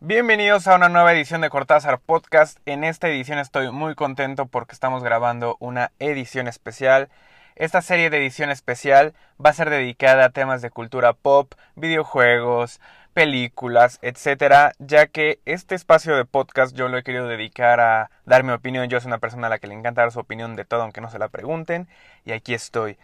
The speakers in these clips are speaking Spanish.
Bienvenidos a una nueva edición de Cortázar Podcast. En esta edición estoy muy contento porque estamos grabando una edición especial. Esta serie de edición especial va a ser dedicada a temas de cultura pop, videojuegos, películas, etcétera, ya que este espacio de podcast yo lo he querido dedicar a dar mi opinión. Yo soy una persona a la que le encanta dar su opinión de todo, aunque no se la pregunten, y aquí estoy.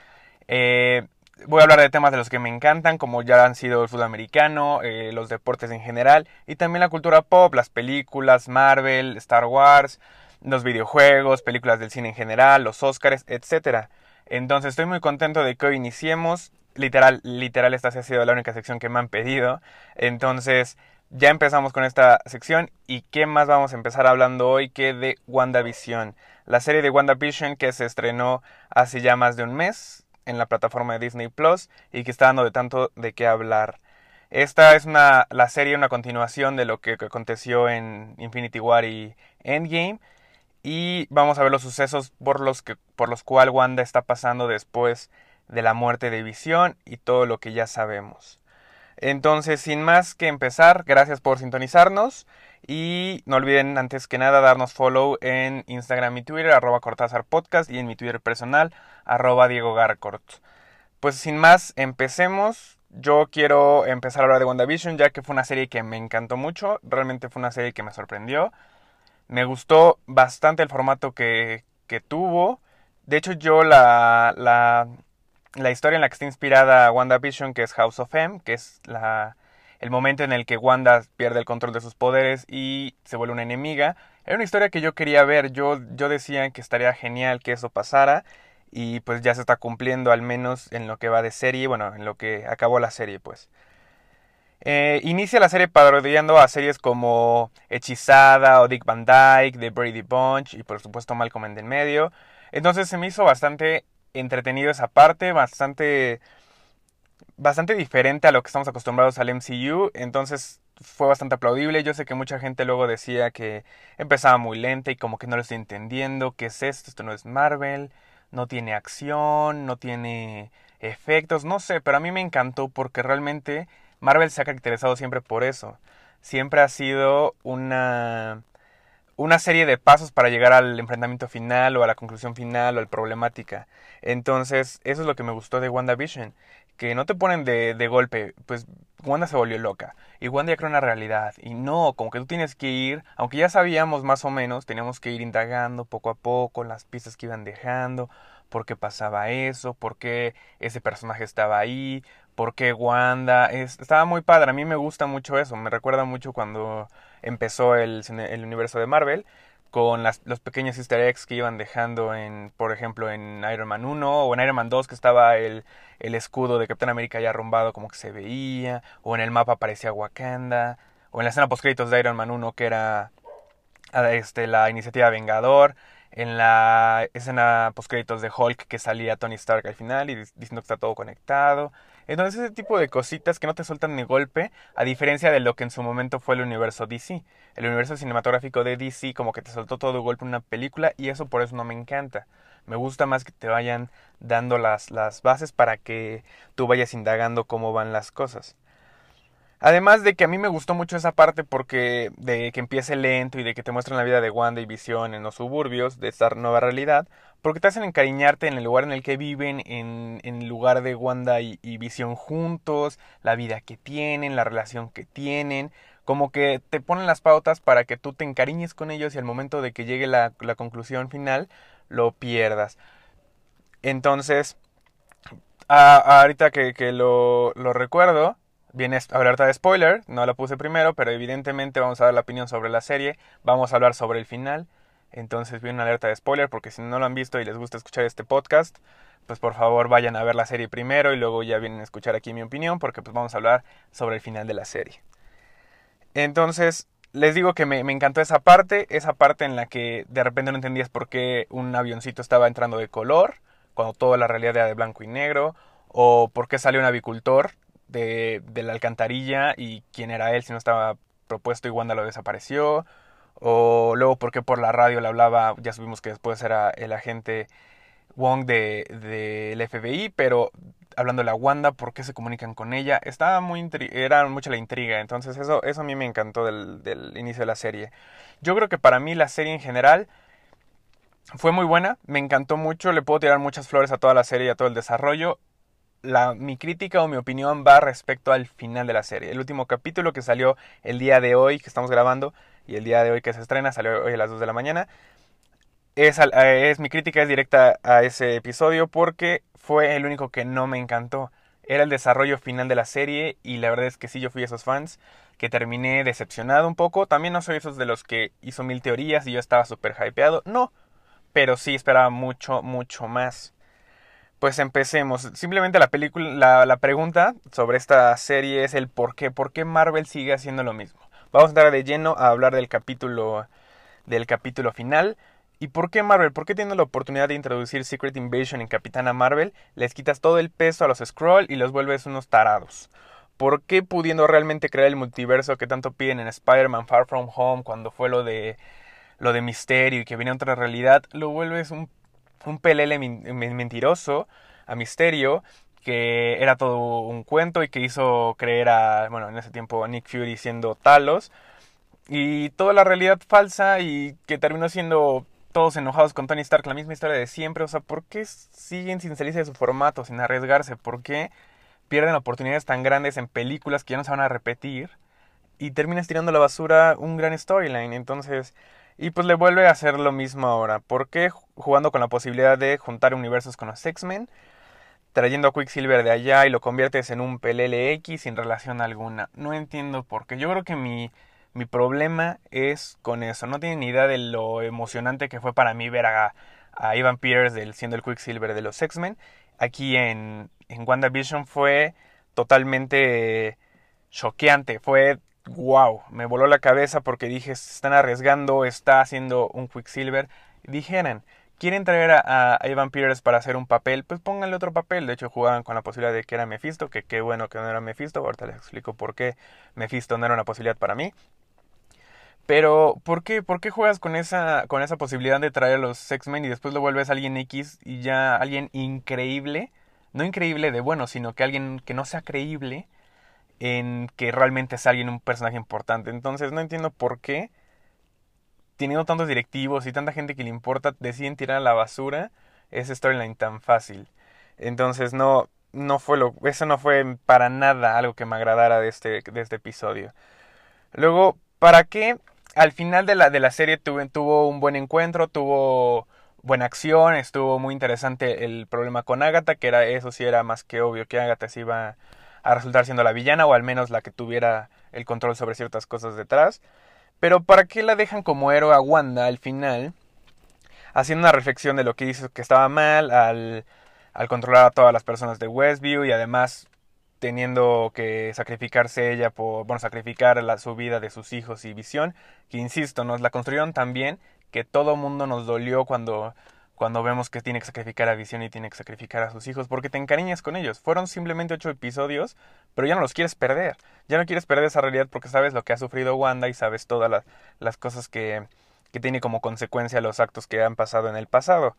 Eh, Voy a hablar de temas de los que me encantan, como ya han sido el fútbol americano, eh, los deportes en general, y también la cultura pop, las películas, Marvel, Star Wars, los videojuegos, películas del cine en general, los Oscars, etc. Entonces estoy muy contento de que hoy iniciemos. Literal, literal, esta ha sido la única sección que me han pedido. Entonces, ya empezamos con esta sección. ¿Y qué más vamos a empezar hablando hoy que de WandaVision? La serie de WandaVision que se estrenó hace ya más de un mes en la plataforma de Disney Plus y que está dando de tanto de qué hablar. Esta es una, la serie, una continuación de lo que aconteció en Infinity War y Endgame. Y vamos a ver los sucesos por los, que, por los cuales Wanda está pasando después de la muerte de Visión y todo lo que ya sabemos. Entonces, sin más que empezar, gracias por sintonizarnos. Y no olviden antes que nada darnos follow en Instagram y Twitter, arroba Cortázar Podcast, y en mi Twitter personal, arroba Diego Garcort. Pues sin más, empecemos. Yo quiero empezar a hablar de WandaVision, ya que fue una serie que me encantó mucho. Realmente fue una serie que me sorprendió. Me gustó bastante el formato que, que tuvo. De hecho, yo la, la, la historia en la que está inspirada WandaVision, que es House of M, que es el momento en el que Wanda pierde el control de sus poderes y se vuelve una enemiga. Era una historia que yo quería ver, yo, yo decía que estaría genial que eso pasara y pues ya se está cumpliendo al menos en lo que va de serie, bueno, en lo que acabó la serie pues. Eh, inicia la serie parodiando a series como Hechizada o Dick Van Dyke, The Brady Bunch y por supuesto Malcolm en el medio. Entonces se me hizo bastante entretenido esa parte, bastante bastante diferente a lo que estamos acostumbrados al MCU, entonces fue bastante aplaudible. Yo sé que mucha gente luego decía que empezaba muy lenta y como que no lo estoy entendiendo, ¿qué es esto? Esto no es Marvel, no tiene acción, no tiene efectos, no sé, pero a mí me encantó porque realmente Marvel se ha caracterizado siempre por eso. Siempre ha sido una una serie de pasos para llegar al enfrentamiento final o a la conclusión final o a la problemática. Entonces, eso es lo que me gustó de WandaVision, que no te ponen de, de golpe, pues Wanda se volvió loca y Wanda ya creó una realidad y no, como que tú tienes que ir, aunque ya sabíamos más o menos, teníamos que ir indagando poco a poco las pistas que iban dejando, por qué pasaba eso, por qué ese personaje estaba ahí, por qué Wanda, estaba muy padre, a mí me gusta mucho eso, me recuerda mucho cuando empezó el, universo de Marvel, con las, los pequeños easter eggs que iban dejando en, por ejemplo, en Iron Man 1 o en Iron Man 2 que estaba el, el escudo de Capitán América ya arrumbado como que se veía, o en el mapa aparecía Wakanda, o en la escena post créditos de Iron Man 1 que era ah, este, la iniciativa Vengador, en la escena post créditos de Hulk que salía Tony Stark al final y diciendo que está todo conectado. Entonces ese tipo de cositas que no te sueltan ni golpe, a diferencia de lo que en su momento fue el universo DC. El universo cinematográfico de DC como que te soltó todo de golpe una película y eso por eso no me encanta. Me gusta más que te vayan dando las, las bases para que tú vayas indagando cómo van las cosas. Además de que a mí me gustó mucho esa parte porque de que empiece lento y de que te muestran la vida de Wanda y Visión en los suburbios de esta nueva realidad, porque te hacen encariñarte en el lugar en el que viven, en, el lugar de Wanda y, Visión juntos, la vida que tienen, la relación que tienen, como que te ponen las pautas para que tú te encariñes con ellos y al momento de que llegue la, conclusión final lo pierdas. Entonces, ahorita que, lo recuerdo, Viene alerta de spoiler, no la puse primero, pero evidentemente vamos a dar la opinión sobre la serie, vamos a hablar sobre el final. Entonces viene una alerta de spoiler porque si no lo han visto y les gusta escuchar este podcast, pues por favor vayan a ver la serie primero y luego ya vienen a escuchar aquí mi opinión porque pues vamos a hablar sobre el final de la serie. Entonces, les digo que me, me, encantó esa parte, esa parte en la que de repente no entendías por qué un avioncito estaba entrando de color, cuando toda la realidad era de blanco y negro, o por qué salió un avicultor de, de la alcantarilla y quién era él si no estaba propuesto y Wanda lo desapareció. O luego porque por la radio le hablaba, ya supimos que después era el agente Wong del de, FBI, pero hablando de la Wanda, por qué se comunican con ella, estaba muy era mucha la intriga, entonces eso, eso a mí me encantó del, del inicio de la serie. Yo creo que para mí la serie en general fue muy buena, me encantó mucho, le puedo tirar muchas flores a toda la serie y a todo el desarrollo. Mi crítica o mi opinión va respecto al final de la serie. El último capítulo que salió el día de hoy, que estamos grabando, y el día de hoy que se estrena, salió hoy a las 2 de la mañana. Es, es, mi crítica es directa a ese episodio porque fue el único que no me encantó. Era el desarrollo final de la serie y la verdad es que sí, yo fui esos fans que terminé decepcionado un poco. También no soy esos de los que hizo mil teorías y yo estaba súper hypeado. No, pero sí esperaba mucho, mucho más. Pues empecemos. Simplemente la película, la, la, pregunta sobre esta serie es el por qué. ¿Por qué Marvel sigue haciendo lo mismo? Vamos a entrar de lleno a hablar del capítulo, del capítulo final. ¿Y por qué Marvel? ¿Por qué teniendo la oportunidad de introducir Secret Invasion en Capitana Marvel, les quitas todo el peso a los Skrull y los vuelves unos tarados? ¿Por qué pudiendo realmente crear el multiverso que tanto piden en Spider-Man Far From Home cuando fue lo de lo de misterio y que viene otra realidad, lo vuelves un, un pelele mentiroso a misterio que era todo un cuento y que hizo creer a, bueno, en ese tiempo a Nick Fury siendo Talos y toda la realidad falsa y que terminó siendo todos enojados con Tony Stark, la misma historia de siempre, o sea, ¿por qué siguen sin salirse de su formato, sin arriesgarse? ¿Por qué pierden oportunidades tan grandes en películas que ya no se van a repetir y terminas tirando a la basura un gran storyline? Entonces, y pues le vuelve a hacer lo mismo ahora. ¿Por qué jugando con la posibilidad de juntar universos con los X-Men? Trayendo a Quicksilver de allá y lo conviertes en un PLLX sin relación alguna. No entiendo por qué. Yo creo que mi, mi problema es con eso. No tienen ni idea de lo emocionante que fue para mí ver a, a Ivan Peters del, siendo el Quicksilver de los X-Men. Aquí en, en WandaVision fue totalmente choqueante. Fue wow, me voló la cabeza porque dije, están arriesgando, está haciendo un Quicksilver. Dijeran, quieren traer a, a, Evan Peters para hacer un papel, pues pónganle otro papel. De hecho, jugaban con la posibilidad de que era Mephisto, que qué bueno que no era Mephisto. Ahorita les explico por qué Mephisto no era una posibilidad para mí. Pero, ¿por qué? ¿Por qué juegas con esa, con esa posibilidad de traer a los X-Men y después lo vuelves a alguien X y ya alguien increíble? No increíble de bueno, sino que alguien que no sea creíble en que realmente es alguien un personaje importante. Entonces no entiendo por qué, teniendo tantos directivos y tanta gente que le importa, deciden tirar a la basura ese storyline tan fácil. Entonces no, no fue lo, eso no fue para nada algo que me agradara de este, de este episodio. Luego, ¿para qué? Al final de la, de la serie tuvo, tuvo un buen encuentro, tuvo buena acción, estuvo muy interesante el problema con Agatha, que era eso sí era más que obvio que Agatha se iba a resultar siendo la villana o al menos la que tuviera el control sobre ciertas cosas detrás. Pero ¿para qué la dejan como héroe a Wanda al final? Haciendo una reflexión de lo que hizo que estaba mal al, al controlar a todas las personas de Westview y además teniendo que sacrificarse ella por, bueno, sacrificar la, su vida de sus hijos y visión, que insisto, nos la construyeron tan bien que todo mundo nos dolió cuando cuando vemos que tiene que sacrificar a Visión y tiene que sacrificar a sus hijos, porque te encariñas con ellos. Fueron simplemente ocho episodios, pero ya no los quieres perder. Ya no quieres perder esa realidad porque sabes lo que ha sufrido Wanda y sabes todas las, cosas que, que tiene como consecuencia los actos que han pasado en el pasado.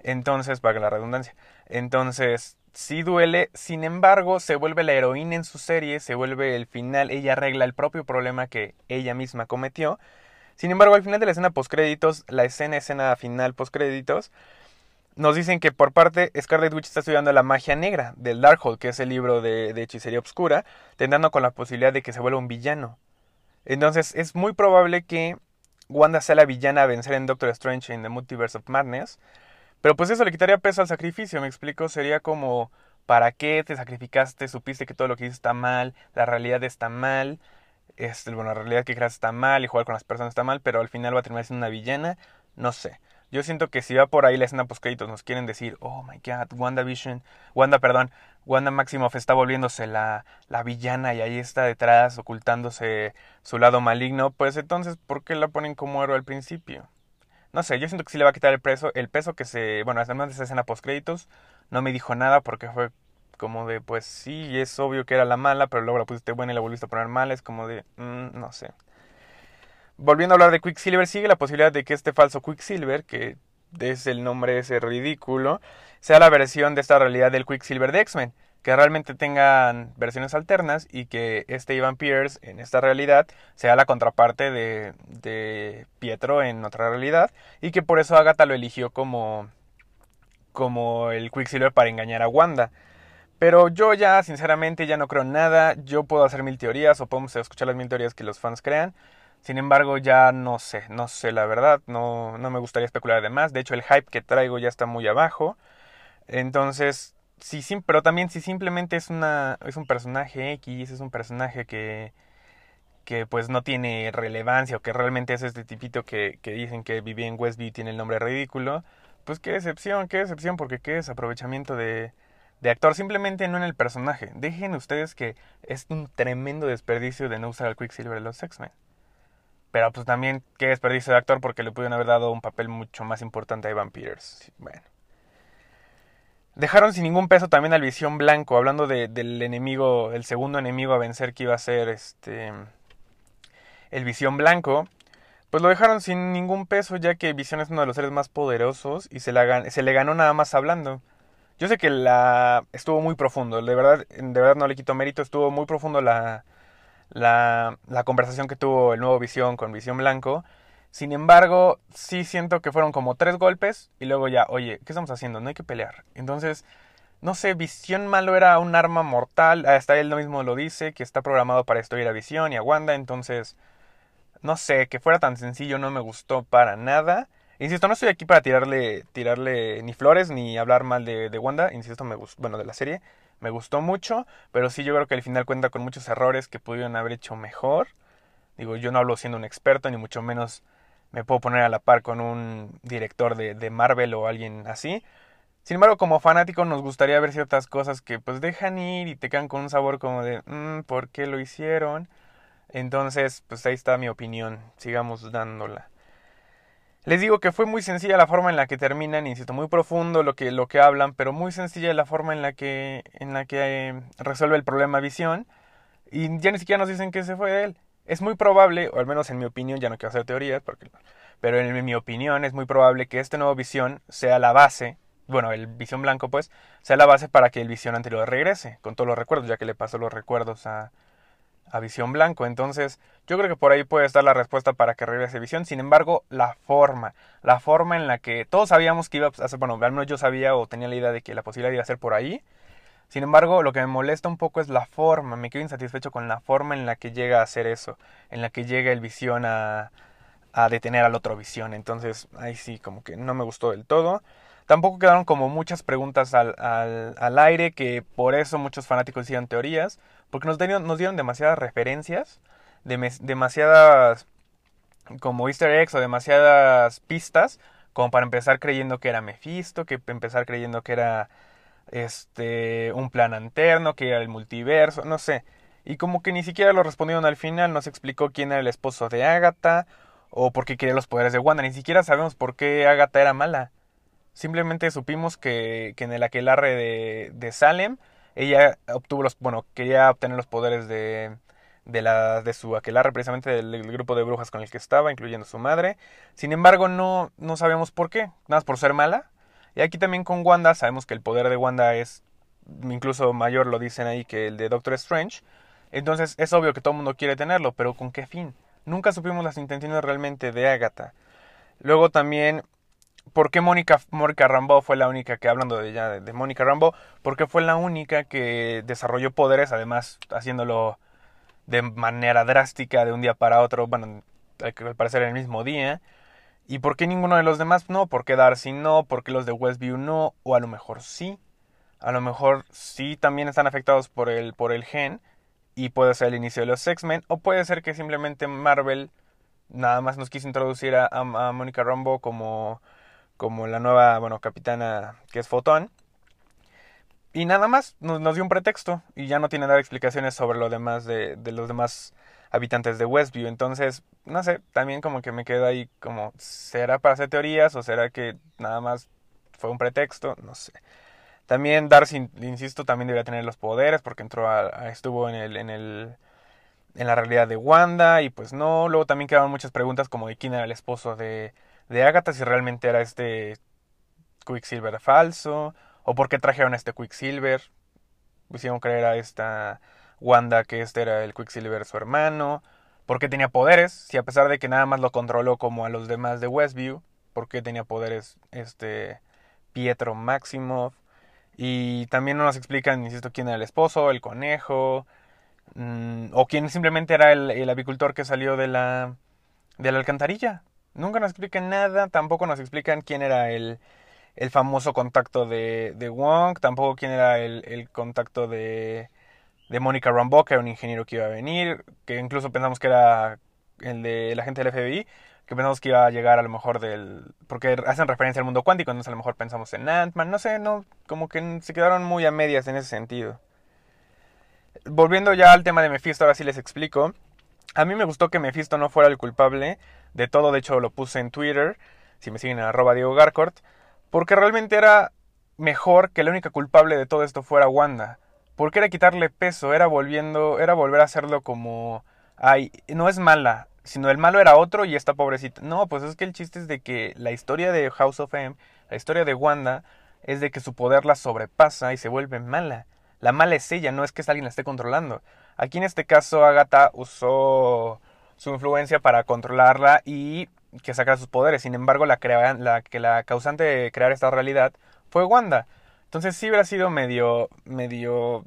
Entonces, para la redundancia. Entonces, sí duele, sin embargo, se vuelve la heroína en su serie, se vuelve el final, ella arregla el propio problema que ella misma cometió sin embargo, al final de la escena postcréditos, la escena, escena final postcréditos, nos dicen que por parte Scarlet Witch está estudiando la magia negra del Darkhold, que es el libro de, hechicería obscura, tentando con la posibilidad de que se vuelva un villano. Entonces, es muy probable que Wanda sea la villana a vencer en Doctor Strange en The Multiverse of Madness. Pero pues eso le quitaría peso al sacrificio, me explico, sería como ¿para qué te sacrificaste? Supiste que todo lo que hiciste está mal, la realidad está mal, es, bueno, la realidad que creas está mal y jugar con las personas está mal, pero al final va a terminar siendo una villana, no sé. Yo siento que si va por ahí la escena post nos quieren decir, oh my god, WandaVision, Wanda, perdón, Wanda Maximoff está volviéndose la, la villana y ahí está detrás ocultándose su lado maligno, pues entonces, ¿por qué la ponen como héroe al principio? No sé, yo siento que sí le va a quitar el peso, el peso que se, bueno, además de esa escena post no me dijo nada porque fue como de, pues sí, es obvio que era la mala, pero luego la pusiste buena y la volviste a poner mala, es como de, mm, no sé. Volviendo a hablar de Quicksilver, sigue la posibilidad de que este falso Quicksilver, que es el nombre ese ridículo, sea la versión de esta realidad del Quicksilver de X-Men. Que realmente tengan versiones alternas y que este Ivan Pierce en esta realidad sea la contraparte de, de Pietro en otra realidad. Y que por eso Agatha lo eligió como, como el Quicksilver para engañar a Wanda. Pero yo ya, sinceramente, ya no creo en nada. Yo puedo hacer mil teorías o podemos escuchar las mil teorías que los fans crean. Sin embargo, ya no sé, no sé la verdad, no, no me gustaría especular de más. De hecho, el hype que traigo ya está muy abajo. Entonces, sí, sí, pero también si simplemente es una es un personaje X, es un personaje que que pues no tiene relevancia o que realmente es este tipito que, que dicen que vivía en Westview y tiene el nombre ridículo, pues qué decepción, qué decepción, porque qué desaprovechamiento de, de actor, simplemente no en el personaje. Dejen ustedes que es un tremendo desperdicio de no usar al Quicksilver de los X-Men. Pero pues también qué desperdicio de actor porque le pudieron haber dado un papel mucho más importante a Evan Peters. Bueno. Dejaron sin ningún peso también al Visión Blanco, hablando del enemigo, el segundo enemigo a vencer que iba a ser este el Visión Blanco. Pues lo dejaron sin ningún peso ya que Visión es uno de los seres más poderosos y se, la, se le ganó nada más hablando. Yo sé que la estuvo muy profundo, de verdad, de verdad no le quito mérito, estuvo muy profundo la, la, la conversación que tuvo el nuevo Visión con Visión Blanco. Sin embargo, sí siento que fueron como tres golpes y luego ya, oye, ¿qué estamos haciendo? No hay que pelear. Entonces, no sé, Visión Malo era un arma mortal, hasta él mismo lo dice, que está programado para destruir a Visión y a Wanda, entonces, no sé, que fuera tan sencillo no me gustó para nada. Insisto, no estoy aquí para tirarle, tirarle ni flores ni hablar mal de, Wanda, insisto, me gustó, bueno, de la serie, me gustó mucho, pero sí yo creo que al final cuenta con muchos errores que pudieron haber hecho mejor. Digo, yo no hablo siendo un experto, ni mucho menos me puedo poner a la par con un director de, Marvel o alguien así. Sin embargo, como fanático nos gustaría ver ciertas cosas que pues dejan ir y te quedan con un sabor como de, mmm, ¿por qué lo hicieron? Entonces, pues ahí está mi opinión, sigamos dándola. Les digo que fue muy sencilla la forma en la que terminan, insisto, muy profundo lo que, lo que hablan, pero muy sencilla la forma en la que, en la que eh, resuelve el problema visión. Y ya ni siquiera nos dicen que se fue de él. Es muy probable, o al menos en mi opinión, ya no quiero hacer teorías, porque, pero en mi opinión es muy probable que este nuevo visión sea la base, bueno, el visión blanco pues, sea la base para que el visión anterior regrese, con todos los recuerdos, ya que le pasó los recuerdos a, a Visión Blanco. Entonces, yo creo que por ahí puede estar la respuesta para que regrese Visión. Sin embargo, la forma, la forma en la que todos sabíamos que iba a ser, bueno, al menos yo sabía o tenía la idea de que la posibilidad iba a ser por ahí. Sin embargo, lo que me molesta un poco es la forma, me quedo insatisfecho con la forma en la que llega a hacer eso, en la que llega el Visión a, a detener al otro Visión. Entonces, ahí sí, como que no me gustó del todo. Tampoco quedaron como muchas preguntas al, al, al aire, que por eso muchos fanáticos hicieron teorías, porque nos dieron, nos dieron demasiadas referencias, demasiadas como easter eggs o demasiadas pistas, como para empezar creyendo que era Mephisto, que empezar creyendo que era este un plan alterno, que era el multiverso, no sé. Y como que ni siquiera lo respondieron al final, no se explicó quién era el esposo de Agatha o por qué quería los poderes de Wanda, ni siquiera sabemos por qué Agatha era mala. Simplemente supimos que, que en el aquelarre de, de Salem ella obtuvo los, bueno, quería obtener los poderes de, de, la, de su aquelarre, precisamente del, grupo de brujas con el que estaba, incluyendo su madre. Sin embargo, no, no sabemos por qué, nada más por ser mala. Y aquí también con Wanda, sabemos que el poder de Wanda es incluso mayor, lo dicen ahí, que el de Doctor Strange. Entonces es obvio que todo el mundo quiere tenerlo, pero ¿con qué fin? Nunca supimos las intenciones realmente de Agatha. Luego también ¿Por qué Mónica, Mónica Rambeau fue la única que, hablando de ya de, Mónica Rambeau, porque fue la única que desarrolló poderes, además haciéndolo de manera drástica de un día para otro, bueno, al parecer en el mismo día? ¿Y por qué ninguno de los demás no? ¿Por qué Darcy no? ¿Por qué los de Westview no? O a lo mejor sí. A lo mejor sí también están afectados por el, por el gen y puede ser el inicio de los X-Men o puede ser que simplemente Marvel nada más nos quiso introducir a, a Mónica Rambeau como como la nueva, bueno, capitana que es Fotón. Y nada más, nos, dio un pretexto y ya no tiene dar explicaciones sobre lo demás de, de los demás habitantes de Westview. Entonces, no sé, también como que me quedo ahí como, ¿será para hacer teorías o será que nada más fue un pretexto? No sé. También Darcy, insisto, también debería tener los poderes porque entró a, estuvo en el, en el en la realidad de Wanda y pues no. Luego también quedaban muchas preguntas como de quién era el esposo de, de Agatha si realmente era este Quicksilver falso, o por qué trajeron a este Quicksilver. Hicieron creer a esta Wanda que este era el Quicksilver su hermano, por qué tenía poderes, si a pesar de que nada más lo controló como a los demás de Westview, por qué tenía poderes este Pietro Maximoff. Y también no nos explican, insisto, quién era el esposo, el conejo, mm, o quién simplemente era el, avicultor que salió de la, de la alcantarilla. Nunca nos explican nada, tampoco nos explican quién era el, el famoso contacto de, de Wong, tampoco quién era el, el contacto de, de Mónica Rambeau, que era un ingeniero que iba a venir, que incluso pensamos que era el de la gente del FBI, que pensamos que iba a llegar a lo mejor del... porque hacen referencia al mundo cuántico, entonces a lo mejor pensamos en Ant-Man, no sé, no, como que se quedaron muy a medias en ese sentido. Volviendo ya al tema de Mephisto, ahora sí les explico. A mí me gustó que Mephisto no fuera el culpable de todo, de hecho lo puse en Twitter, si me siguen en arroba Diego Garcourt, porque realmente era mejor que la única culpable de todo esto fuera Wanda. Porque era quitarle peso, era volviendo, era volver a hacerlo como, ay, no es mala, sino el malo era otro y esta pobrecita. No, pues es que el chiste es de que la historia de House of M, la historia de Wanda, es de que su poder la sobrepasa y se vuelve mala. La mala es ella, no es que alguien la esté controlando. Aquí en este caso Agatha usó su influencia para controlarla y que sacara sus poderes. Sin embargo, la, la que la causante de crear esta realidad fue Wanda. Entonces sí hubiera sido medio, medio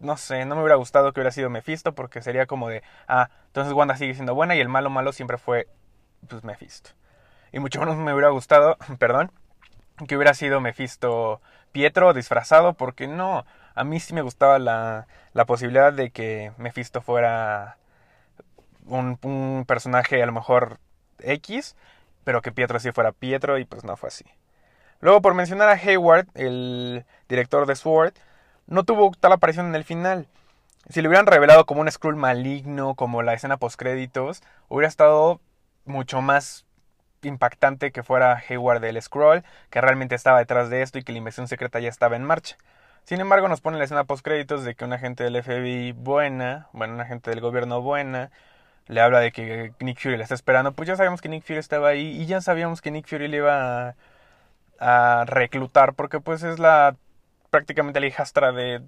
no sé, no me hubiera gustado que hubiera sido Mephisto porque sería como de, ah, entonces Wanda sigue siendo buena y el malo malo siempre fue, pues, Mephisto. Y mucho menos me hubiera gustado, perdón, que hubiera sido Mephisto Pietro disfrazado porque no, a mí sí me gustaba la, la posibilidad de que Mephisto fuera un, un personaje a lo mejor X, pero que Pietro sí fuera Pietro y pues no fue así. Luego, por mencionar a Hayward, el director de Sword, no tuvo tal aparición en el final. Si le hubieran revelado como un Skrull maligno, como la escena post créditos, hubiera estado mucho más impactante que fuera Hayward del Skrull, que realmente estaba detrás de esto y que la inversión secreta ya estaba en marcha. Sin embargo, nos pone la escena post créditos de que una agente del FBI buena, bueno, una agente del gobierno buena, le habla de que Nick Fury le está esperando. Pues ya sabíamos que Nick Fury estaba ahí y ya sabíamos que Nick Fury le iba a, a reclutar porque pues es la prácticamente la hijastra de,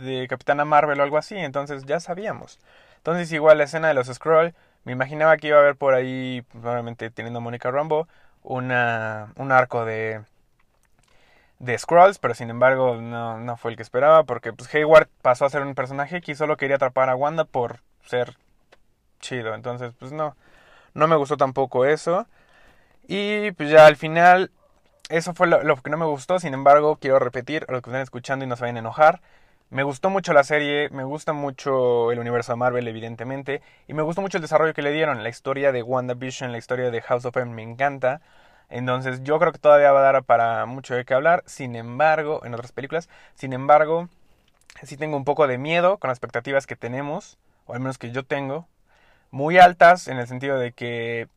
de Capitana Marvel o algo así, entonces ya sabíamos. Entonces igual la escena de los Scroll, me imaginaba que iba a haber por ahí, probablemente teniendo a Mónica Rambo, una, un arco de, de Scrolls, pero sin embargo no, no fue el que esperaba, porque pues, Hayward pasó a ser un personaje que solo quería atrapar a Wanda por ser chido, entonces pues no, no me gustó tampoco eso. Y pues ya al final eso fue lo, que no me gustó, sin embargo, quiero repetir a los que están escuchando y no se vayan a enojar. Me gustó mucho la serie, me gusta mucho el universo de Marvel, evidentemente, y me gustó mucho el desarrollo que le dieron. La historia de WandaVision, la historia de House of M me encanta. Entonces, yo creo que todavía va a dar para mucho de qué hablar. Sin embargo, en otras películas, sin embargo, sí tengo un poco de miedo con las expectativas que tenemos, o al menos que yo tengo, muy altas en el sentido de que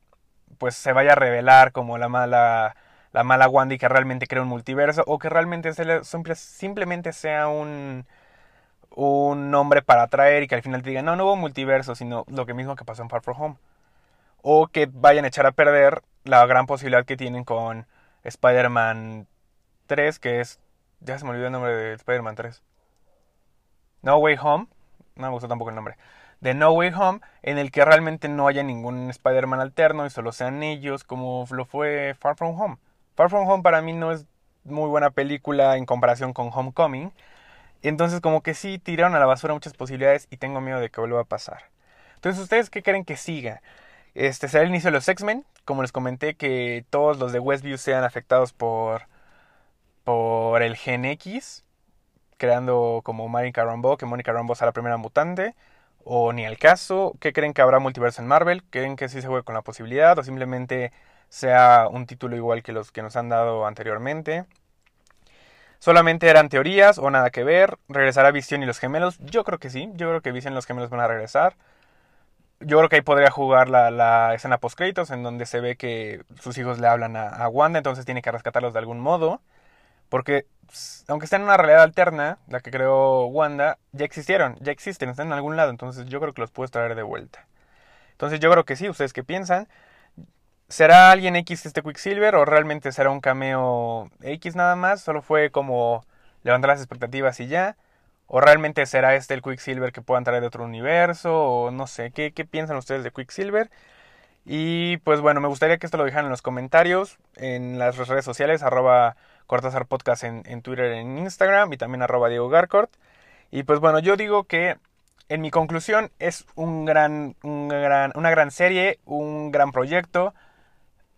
pues se vaya a revelar como la mala la mala Wanda que realmente crea un multiverso o que realmente simplemente sea un, un nombre para atraer y que al final te digan, no, no hubo multiverso, sino lo que mismo que pasó en Far From Home. O que vayan a echar a perder la gran posibilidad que tienen con Spider-Man 3, que es... Ya se me olvidó el nombre de Spider-Man 3. No Way Home. No me gustó tampoco el nombre. De No Way Home, en el que realmente no haya ningún Spider-Man alterno y solo sean ellos, como lo fue Far From Home. Far From Home para mí no es muy buena película en comparación con Homecoming. Entonces como que sí tiraron a la basura muchas posibilidades y tengo miedo de que vuelva a pasar. Entonces, ¿ustedes qué creen que siga? Este será el inicio de los X-Men. Como les comenté, que todos los de Westview sean afectados por, por el Gen X, creando como Monica Rambeau, que Monica Rambeau sea la primera mutante, o ni al caso. ¿Qué creen que habrá multiverso en Marvel? ¿Creen que sí se juegue con la posibilidad o simplemente sea un título igual que los que nos han dado anteriormente. ¿Solamente eran teorías o nada que ver? ¿Regresará Vision y los gemelos? Yo creo que sí, yo creo que Vision y los gemelos van a regresar. Yo creo que ahí podría jugar la, la escena post créditos en donde se ve que sus hijos le hablan a, a, Wanda, entonces tiene que rescatarlos de algún modo. Porque aunque estén en una realidad alterna, la que creó Wanda, ya existieron, ya existen, están en algún lado, entonces yo creo que los puedes traer de vuelta. Entonces yo creo que sí, ¿ustedes qué piensan? ¿Será alguien X este Quicksilver o realmente será un cameo X nada más? Solo fue como levantar las expectativas y ya. ¿O realmente será este el Quicksilver que pueda entrar de otro universo? O no sé, ¿qué, qué piensan ustedes de Quicksilver? Y pues bueno, me gustaría que esto lo dejaran en los comentarios, en las redes sociales, arroba Podcast en, en Twitter, en Instagram y también arroba Diego Garcort. Y pues bueno, yo digo que en mi conclusión es un gran, un gran, una gran serie, un gran proyecto,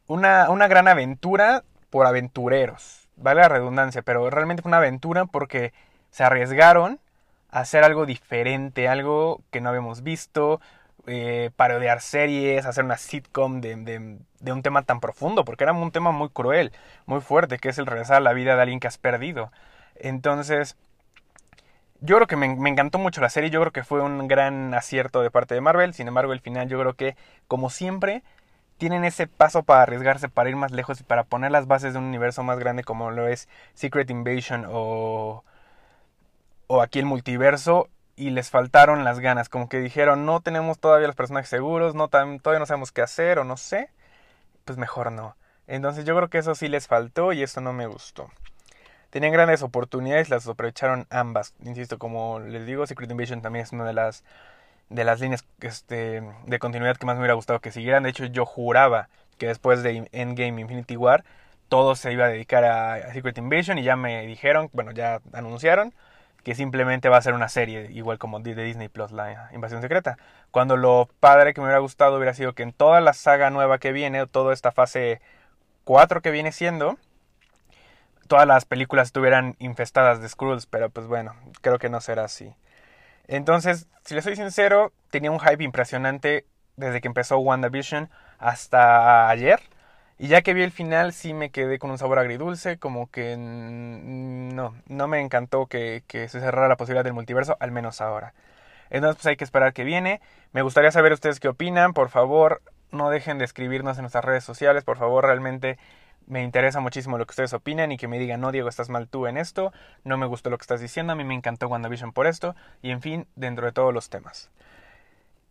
una, una gran aventura por aventureros. Vale la redundancia, pero realmente fue una aventura porque se arriesgaron a hacer algo diferente, algo que no habíamos visto, eh, parodiar series, hacer una sitcom de, un tema tan profundo, porque era un tema muy cruel, muy fuerte, que es el regresar a la vida de alguien que has perdido. Entonces, yo creo que me, me, encantó mucho la serie, yo creo que fue un gran acierto de parte de Marvel, sin embargo, el final yo creo que, como siempre, tienen ese paso para arriesgarse, para ir más lejos y para poner las bases de un universo más grande como lo es Secret Invasion o, o aquí el multiverso y les faltaron las ganas, como que dijeron no tenemos todavía los personajes seguros, no todavía no sabemos qué hacer o no sé, pues mejor no. Entonces yo creo que eso sí les faltó y eso no me gustó. Tenían grandes oportunidades, las aprovecharon ambas. Insisto, como les digo, Secret Invasion también es una de las de las líneas este, de continuidad que más me hubiera gustado que siguieran. De hecho, yo juraba que después de Endgame Infinity War todo se iba a dedicar a, Secret Invasion y ya me dijeron, bueno, ya anunciaron que simplemente va a ser una serie, igual como de Disney Plus, la Invasión Secreta. Cuando lo padre que me hubiera gustado hubiera sido que en toda la saga nueva que viene, toda esta fase 4 que viene siendo, todas las películas estuvieran infestadas de Skrulls, pero pues bueno, creo que no será así. Entonces, si les soy sincero, tenía un hype impresionante desde que empezó WandaVision hasta ayer. Y ya que vi el final, sí me quedé con un sabor agridulce, como que no, no me encantó que, que, se cerrara la posibilidad del multiverso, al menos ahora. Entonces, pues hay que esperar que viene. Me gustaría saber ustedes qué opinan. Por favor, no dejen de escribirnos en nuestras redes sociales. Por favor, realmente me interesa muchísimo lo que ustedes opinan y que me digan, no, Diego, estás mal tú en esto, no me gustó lo que estás diciendo, a mí me encantó WandaVision por esto, y en fin, dentro de todos los temas.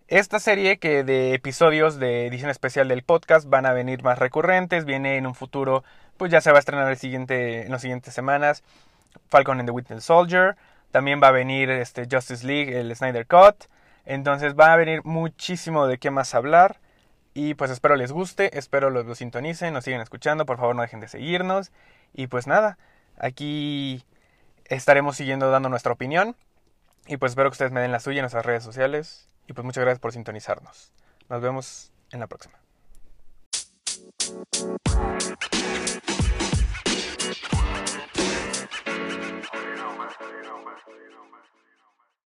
Esta serie que de episodios de edición especial del podcast van a venir más recurrentes, viene en un futuro, pues ya se va a estrenar el siguiente, en las siguientes semanas, Falcon and the Winter Soldier, también va a venir este Justice League, el Snyder Cut, entonces va a venir muchísimo de qué más hablar. Y pues espero les guste, espero los, los sintonicen, nos sigan escuchando, por favor no dejen de seguirnos. Y pues nada, aquí estaremos siguiendo dando nuestra opinión. Y pues espero que ustedes me den la suya en nuestras redes sociales. Y pues muchas gracias por sintonizarnos. Nos vemos en la próxima.